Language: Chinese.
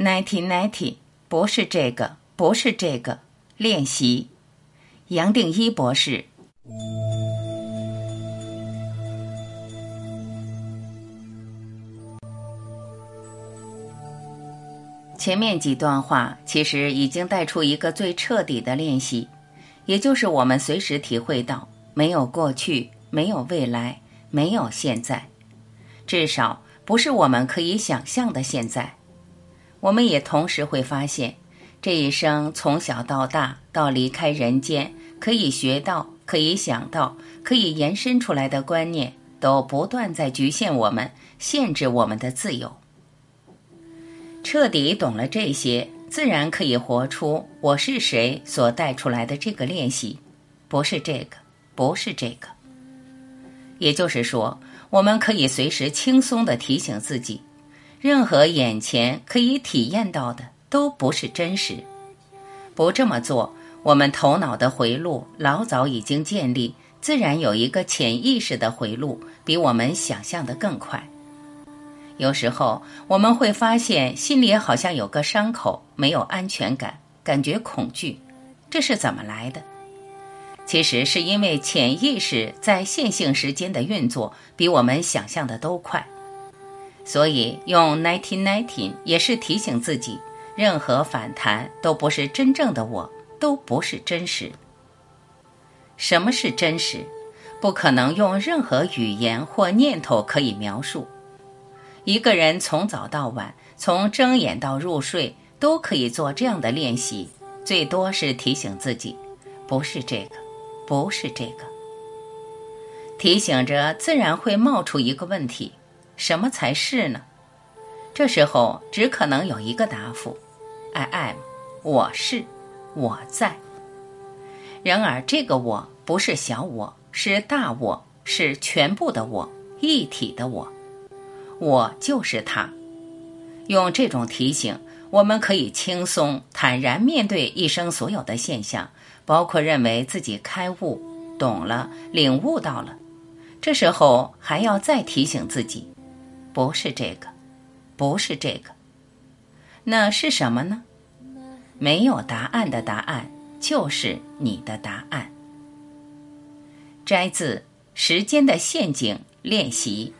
Ninety ninety，不是这个，不是这个。练习，杨定一博士。前面几段话其实已经带出一个最彻底的练习，也就是我们随时体会到，没有过去，没有未来，没有现在，至少不是我们可以想象的现在。我们也同时会发现，这一生从小到大到离开人间，可以学到、可以想到、可以延伸出来的观念，都不断在局限我们、限制我们的自由。彻底懂了这些，自然可以活出“我是谁”所带出来的这个练习，不是这个，不是这个。也就是说，我们可以随时轻松地提醒自己。任何眼前可以体验到的都不是真实。不这么做，我们头脑的回路老早已经建立，自然有一个潜意识的回路，比我们想象的更快。有时候我们会发现心里好像有个伤口，没有安全感，感觉恐惧，这是怎么来的？其实是因为潜意识在线性时间的运作比我们想象的都快。所以用 nineteen nineteen 也是提醒自己，任何反弹都不是真正的我，都不是真实。什么是真实？不可能用任何语言或念头可以描述。一个人从早到晚，从睁眼到入睡，都可以做这样的练习。最多是提醒自己，不是这个，不是这个。提醒着，自然会冒出一个问题。什么才是呢？这时候只可能有一个答复：I am，我是，我在。然而，这个我不是小我，是大我，是全部的我，一体的我。我就是他。用这种提醒，我们可以轻松坦然面对一生所有的现象，包括认为自己开悟、懂了、领悟到了。这时候还要再提醒自己。不是这个，不是这个，那是什么呢？没有答案的答案就是你的答案。摘自《时间的陷阱》练习。